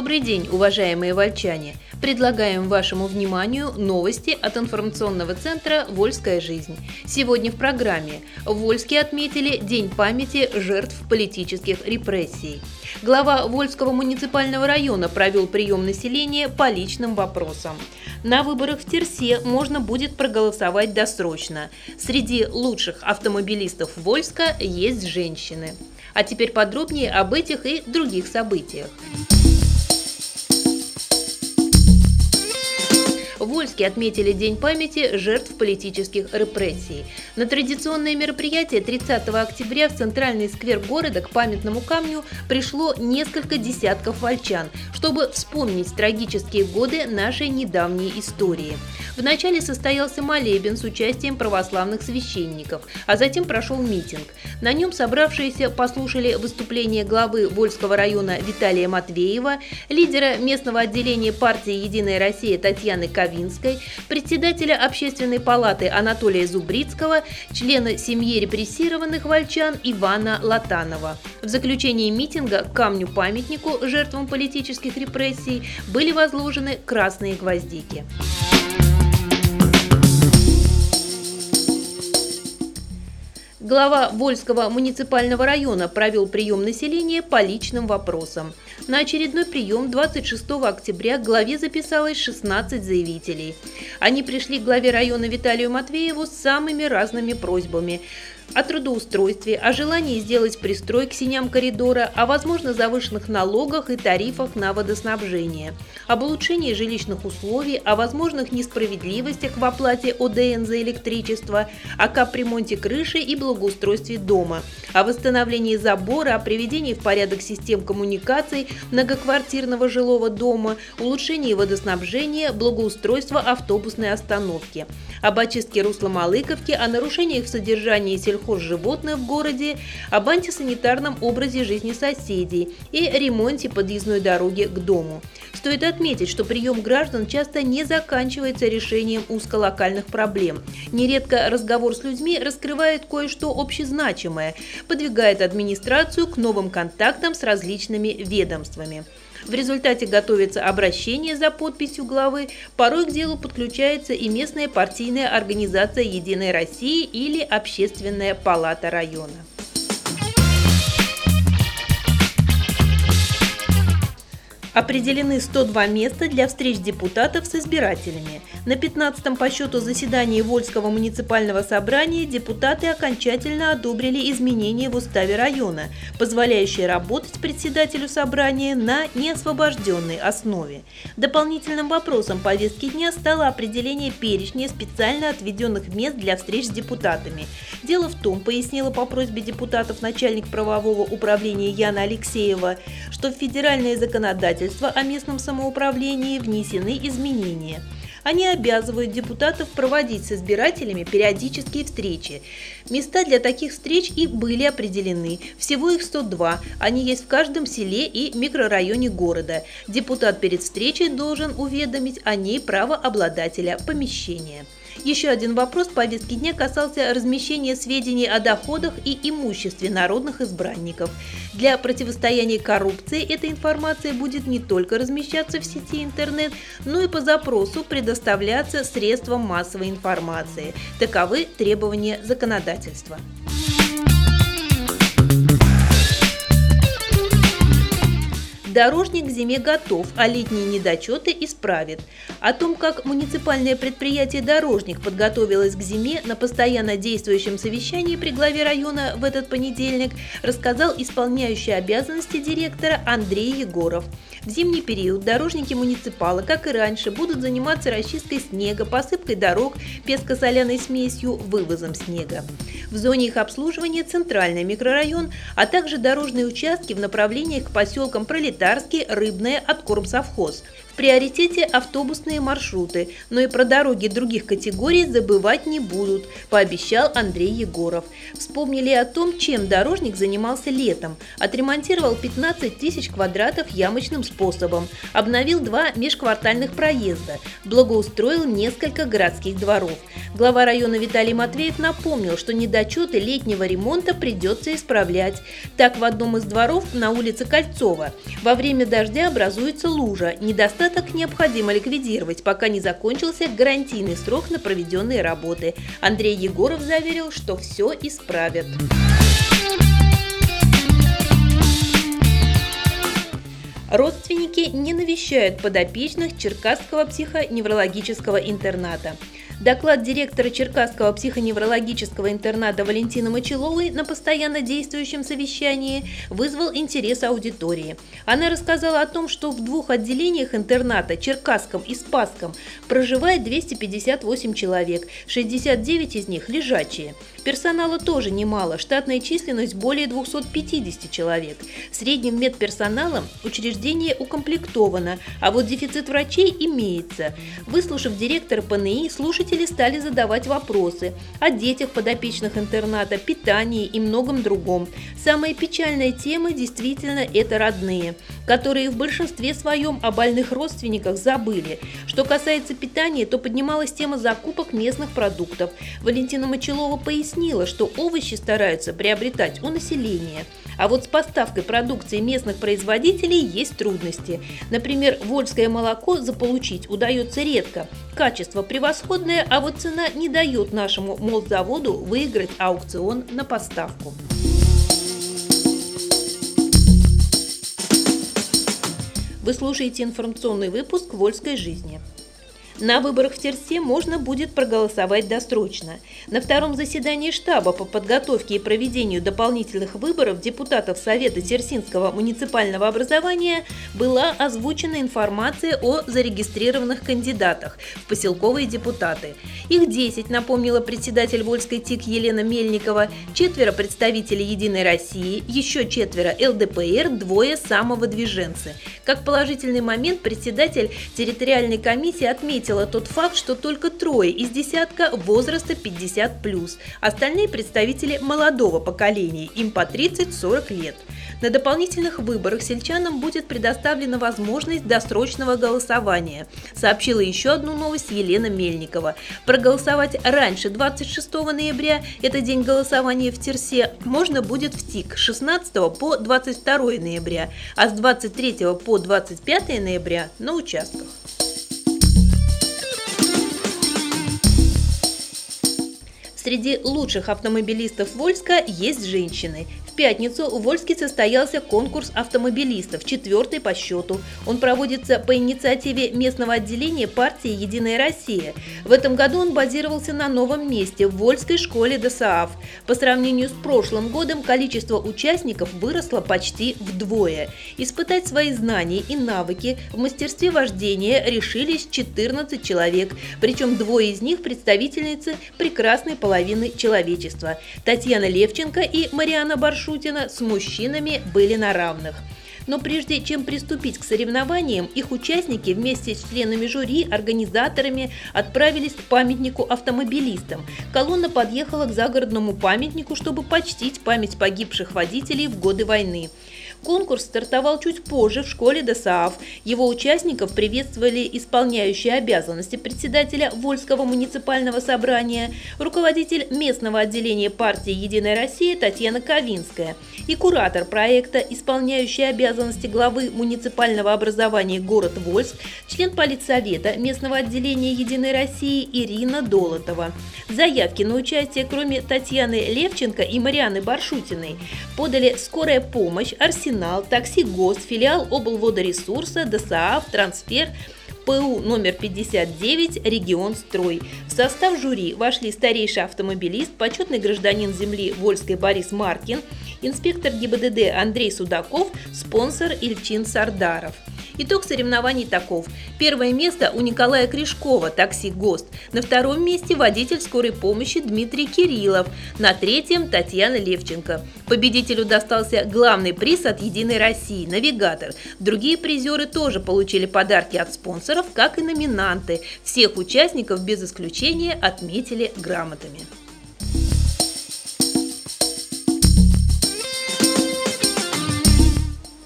Добрый день, уважаемые вольчане! Предлагаем вашему вниманию новости от информационного центра «Вольская жизнь». Сегодня в программе в Вольске отметили День памяти жертв политических репрессий. Глава Вольского муниципального района провел прием населения по личным вопросам. На выборах в Терсе можно будет проголосовать досрочно. Среди лучших автомобилистов Вольска есть женщины. А теперь подробнее об этих и других событиях. В Вольске отметили День памяти жертв политических репрессий. На традиционное мероприятие 30 октября в центральный сквер города к памятному камню пришло несколько десятков вольчан, чтобы вспомнить трагические годы нашей недавней истории. Вначале состоялся молебен с участием православных священников, а затем прошел митинг. На нем собравшиеся послушали выступление главы Вольского района Виталия Матвеева, лидера местного отделения партии «Единая Россия» Татьяны Ковинской, председателя Общественной палаты Анатолия Зубрицкого, члена семьи репрессированных вольчан Ивана Латанова. В заключении митинга к камню-памятнику жертвам политических репрессий были возложены красные гвоздики. Глава Вольского муниципального района провел прием населения по личным вопросам. На очередной прием 26 октября к главе записалось 16 заявителей. Они пришли к главе района Виталию Матвееву с самыми разными просьбами – о трудоустройстве, о желании сделать пристрой к синям коридора, о возможно завышенных налогах и тарифах на водоснабжение, об улучшении жилищных условий, о возможных несправедливостях в оплате ОДН за электричество, о капремонте крыши и благоустройстве дома, о восстановлении забора, о приведении в порядок систем коммуникаций многоквартирного жилого дома, улучшении водоснабжения, благоустройства автобусной остановки, об очистке русла Малыковки, о нарушениях в содержании сельскохозяйственных сельхозживотных в городе, об антисанитарном образе жизни соседей и ремонте подъездной дороги к дому. Стоит отметить, что прием граждан часто не заканчивается решением узколокальных проблем. Нередко разговор с людьми раскрывает кое-что общезначимое, подвигает администрацию к новым контактам с различными ведомствами. В результате готовится обращение за подписью главы, порой к делу подключается и местная партийная организация «Единой России» или Общественная палата района. Определены 102 места для встреч депутатов с избирателями. На 15-м по счету заседании Вольского муниципального собрания депутаты окончательно одобрили изменения в уставе района, позволяющие работать председателю собрания на неосвобожденной основе. Дополнительным вопросом повестки дня стало определение перечня специально отведенных мест для встреч с депутатами. Дело в том, пояснила по просьбе депутатов начальник правового управления Яна Алексеева, что в федеральное законодательство о местном самоуправлении внесены изменения. Они обязывают депутатов проводить с избирателями периодические встречи. Места для таких встреч и были определены. Всего их 102. Они есть в каждом селе и микрорайоне города. Депутат перед встречей должен уведомить о ней правообладателя помещения. Еще один вопрос повестки дня касался размещения сведений о доходах и имуществе народных избранников. Для противостояния коррупции эта информация будет не только размещаться в сети интернет, но и по запросу предоставляться средствам массовой информации. Таковы требования законодательства. Дорожник к зиме готов, а летние недочеты исправит. О том, как муниципальное предприятие «Дорожник» подготовилось к зиме на постоянно действующем совещании при главе района в этот понедельник, рассказал исполняющий обязанности директора Андрей Егоров. В зимний период дорожники муниципала, как и раньше, будут заниматься расчисткой снега, посыпкой дорог, песко-соляной смесью, вывозом снега. В зоне их обслуживания центральный микрорайон, а также дорожные участки в направлениях к поселкам Пролетарский, Рыбное, Откормсовхоз. В приоритете автобусные маршруты, но и про дороги других категорий забывать не будут, пообещал Андрей Егоров. Вспомнили о том, чем дорожник занимался летом. Отремонтировал 15 тысяч квадратов ямочным способом, обновил два межквартальных проезда, благоустроил несколько городских дворов. Глава района Виталий Матвеев напомнил, что недочеты летнего ремонта придется исправлять. Так, в одном из дворов на улице Кольцова Во время дождя образуется лужа. Недостаток необходимо ликвидировать, пока не закончился гарантийный срок на проведенные работы. Андрей Егоров заверил, что все исправят. Родственники не навещают подопечных Черкасского психоневрологического интерната. Доклад директора Черкасского психоневрологического интерната Валентины Мочеловой на постоянно действующем совещании вызвал интерес аудитории. Она рассказала о том, что в двух отделениях интерната, Черкасском и Спасском, проживает 258 человек, 69 из них лежачие. Персонала тоже немало, штатная численность более 250 человек. Средним медперсоналом учреждение укомплектовано, а вот дефицит врачей имеется. Выслушав директора ПНИ, слушатели стали задавать вопросы о детях подопечных интерната, питании и многом другом. Самая печальная тема действительно это родные, которые в большинстве своем о больных родственниках забыли. Что касается питания, то поднималась тема закупок местных продуктов. Валентина Мочелова пояснила, объяснила, что овощи стараются приобретать у населения. А вот с поставкой продукции местных производителей есть трудности. Например, вольское молоко заполучить удается редко. Качество превосходное, а вот цена не дает нашему молзаводу выиграть аукцион на поставку. Вы слушаете информационный выпуск «Вольской жизни». На выборах в Терсе можно будет проголосовать досрочно. На втором заседании штаба по подготовке и проведению дополнительных выборов депутатов Совета Терсинского муниципального образования была озвучена информация о зарегистрированных кандидатах в поселковые депутаты. Их 10, напомнила председатель Вольской ТИК Елена Мельникова, четверо представителей «Единой России», еще четверо ЛДПР, двое самовыдвиженцы. Как положительный момент председатель территориальной комиссии отметил, отметила тот факт, что только трое из десятка возраста 50+, остальные представители молодого поколения, им по 30-40 лет. На дополнительных выборах сельчанам будет предоставлена возможность досрочного голосования, сообщила еще одну новость Елена Мельникова. Проголосовать раньше 26 ноября, это день голосования в Терсе, можно будет в ТИК с 16 по 22 ноября, а с 23 по 25 ноября на участках. Среди лучших автомобилистов Вольска есть женщины пятницу в Вольске состоялся конкурс автомобилистов, четвертый по счету. Он проводится по инициативе местного отделения партии «Единая Россия». В этом году он базировался на новом месте в Вольской школе ДСААФ. По сравнению с прошлым годом количество участников выросло почти вдвое. Испытать свои знания и навыки в мастерстве вождения решились 14 человек, причем двое из них представительницы прекрасной половины человечества – Татьяна Левченко и Мариана Баршу Шутина с мужчинами были на равных. Но прежде чем приступить к соревнованиям, их участники вместе с членами жюри, организаторами отправились к памятнику автомобилистам. Колонна подъехала к загородному памятнику, чтобы почтить память погибших водителей в годы войны. Конкурс стартовал чуть позже в школе ДСААФ. Его участников приветствовали исполняющие обязанности председателя Вольского муниципального собрания, руководитель местного отделения партии «Единая Россия» Татьяна Ковинская и куратор проекта, исполняющий обязанности главы муниципального образования город Вольск, член политсовета местного отделения «Единой России» Ирина Долотова. Заявки на участие, кроме Татьяны Левченко и Марианы Баршутиной, подали «Скорая помощь», «Арсенал Арсенал, Такси ГОСТ, филиал облводоресурса, ДСААФ, Трансфер, ПУ номер 59, регион Строй. В состав жюри вошли старейший автомобилист, почетный гражданин земли Вольской Борис Маркин, инспектор ГИБДД Андрей Судаков, спонсор Ильчин Сардаров. Итог соревнований таков. Первое место у Николая Кришкова, такси ГОСТ. На втором месте водитель скорой помощи Дмитрий Кириллов. На третьем Татьяна Левченко. Победителю достался главный приз от «Единой России» – навигатор. Другие призеры тоже получили подарки от спонсоров, как и номинанты. Всех участников без исключения отметили грамотами.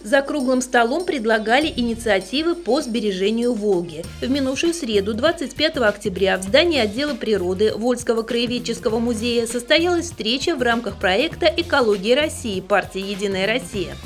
За круглым столом предлагали инициативы по сбережению Волги. В минувшую среду, 25 октября, в здании отдела природы Вольского краеведческого музея состоялась встреча в рамках проекта «Экология России» партии «Единая Россия».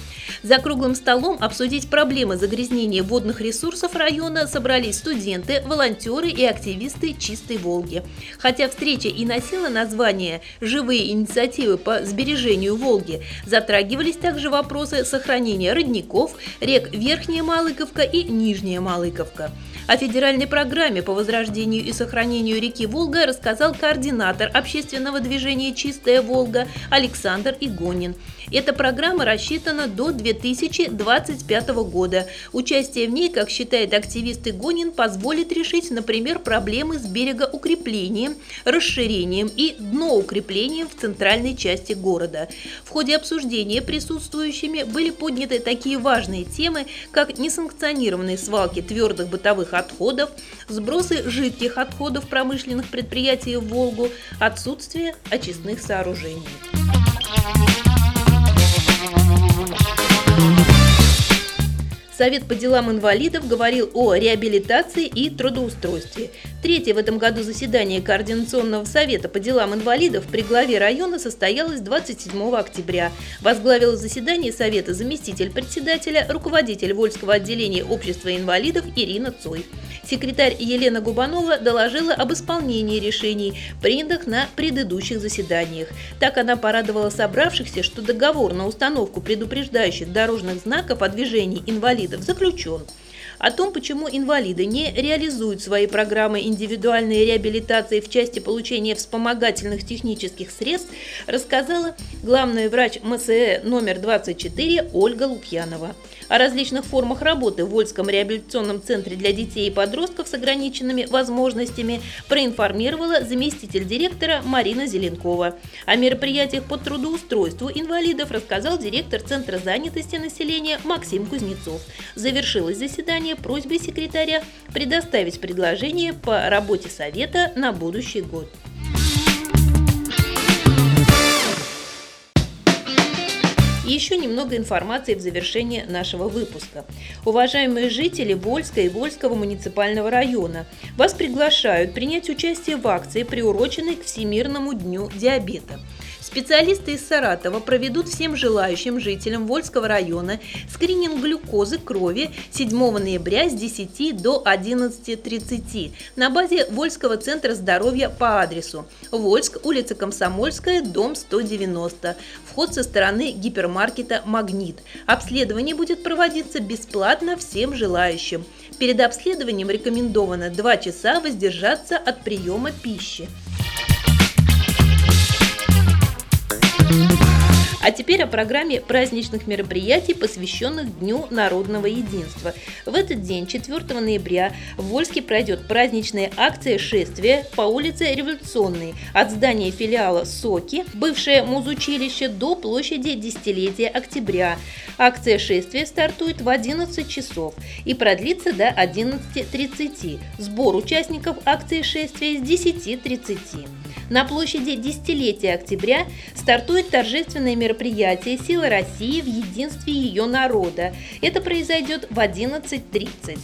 За круглым столом обсудить проблемы загрязнения водных ресурсов района собрались студенты, волонтеры и активисты «Чистой Волги». Хотя встреча и носила название «Живые инициативы по сбережению Волги», затрагивались также вопросы сохранения родников, рек Верхняя Малыковка и Нижняя Малыковка. О федеральной программе по возрождению и сохранению реки Волга рассказал координатор общественного движения «Чистая Волга» Александр Игонин. Эта программа рассчитана до 2025 года. Участие в ней, как считает активист Игонин, позволит решить, например, проблемы с берегоукреплением, расширением и дноукреплением в центральной части города. В ходе обсуждения присутствующими были подняты такие важные темы, как несанкционированные свалки твердых бытовых отходов, сбросы жидких отходов промышленных предприятий в Волгу, отсутствие очистных сооружений. Совет по делам инвалидов говорил о реабилитации и трудоустройстве. Третье в этом году заседание Координационного совета по делам инвалидов при главе района состоялось 27 октября. Возглавила заседание совета заместитель председателя, руководитель Вольского отделения общества инвалидов Ирина Цой. Секретарь Елена Губанова доложила об исполнении решений, принятых на предыдущих заседаниях. Так она порадовала собравшихся, что договор на установку предупреждающих дорожных знаков о движении инвалидов заключен. О том, почему инвалиды не реализуют свои программы индивидуальной реабилитации в части получения вспомогательных технических средств, рассказала главный врач МСЭ номер 24 Ольга Лукьянова. О различных формах работы в Вольском реабилитационном центре для детей и подростков с ограниченными возможностями проинформировала заместитель директора Марина Зеленкова. О мероприятиях по трудоустройству инвалидов рассказал директор Центра занятости населения Максим Кузнецов. Завершилось заседание просьбой секретаря предоставить предложение по работе Совета на будущий год. И еще немного информации в завершение нашего выпуска. Уважаемые жители Вольска и Вольского муниципального района, вас приглашают принять участие в акции, приуроченной к Всемирному дню диабета – Специалисты из Саратова проведут всем желающим жителям Вольского района скрининг глюкозы крови 7 ноября с 10 до 11.30 на базе Вольского центра здоровья по адресу Вольск, улица Комсомольская, дом 190. Вход со стороны гипермаркета «Магнит». Обследование будет проводиться бесплатно всем желающим. Перед обследованием рекомендовано 2 часа воздержаться от приема пищи. Теперь о программе праздничных мероприятий, посвященных Дню народного единства. В этот день, 4 ноября, в Вольске пройдет праздничная акция шествия по улице Революционной от здания филиала СОКИ, бывшее музучилище, до площади Десятилетия Октября. Акция шествия стартует в 11 часов и продлится до 11.30. Сбор участников акции шествия с 10.30. На площади Десятилетия Октября стартует торжественное мероприятие «Сила России в единстве ее народа». Это произойдет в 11.30.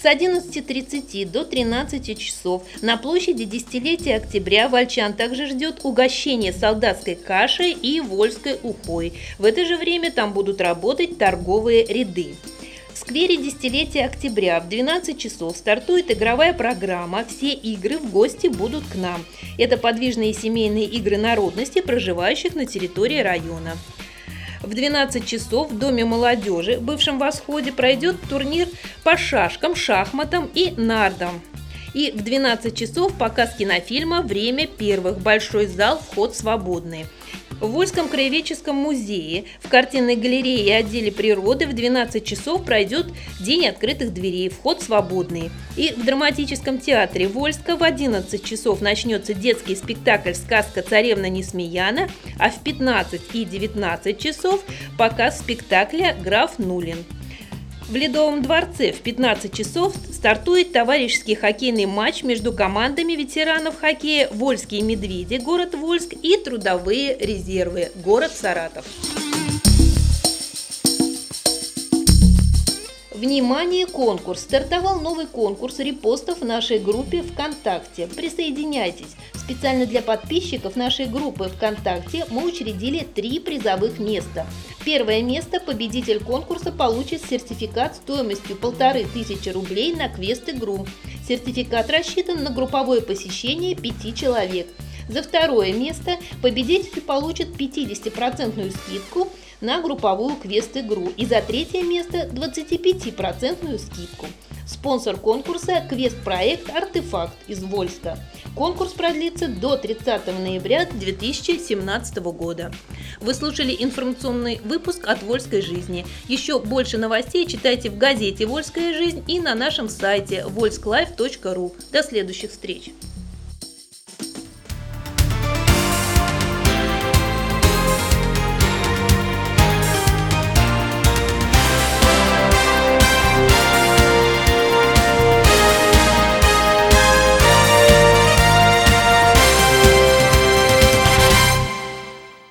С 11.30 до 13 часов на площади Десятилетия Октября Вольчан также ждет угощение солдатской кашей и вольской ухой. В это же время там будут работать торговые ряды. В сквере десятилетия октября в 12 часов стартует игровая программа «Все игры в гости будут к нам». Это подвижные семейные игры народности, проживающих на территории района. В 12 часов в Доме молодежи, бывшем Восходе, пройдет турнир по шашкам, шахматам и нардам. И в 12 часов показ кинофильма «Время первых». Большой зал, вход свободный. В Вольском краеведческом музее в картинной галерее и отделе природы в 12 часов пройдет День открытых дверей, вход свободный. И в драматическом театре Вольска в 11 часов начнется детский спектакль «Сказка царевна Несмеяна», а в 15 и 19 часов показ спектакля «Граф Нулин». В Ледовом дворце в 15 часов стартует товарищеский хоккейный матч между командами ветеранов хоккея «Вольские медведи», город Вольск и «Трудовые резервы», город Саратов. Внимание, конкурс! Стартовал новый конкурс репостов в нашей группе ВКонтакте. Присоединяйтесь. Специально для подписчиков нашей группы ВКонтакте мы учредили три призовых места. Первое место победитель конкурса получит сертификат стоимостью полторы тысячи рублей на квест-игру. Сертификат рассчитан на групповое посещение пяти человек. За второе место победитель получит 50% скидку на групповую квест-игру и за третье место 25% скидку. Спонсор конкурса – квест-проект «Артефакт» из Вольска. Конкурс продлится до 30 ноября 2017 года. Вы слушали информационный выпуск от «Вольской жизни». Еще больше новостей читайте в газете «Вольская жизнь» и на нашем сайте volsklife.ru. До следующих встреч!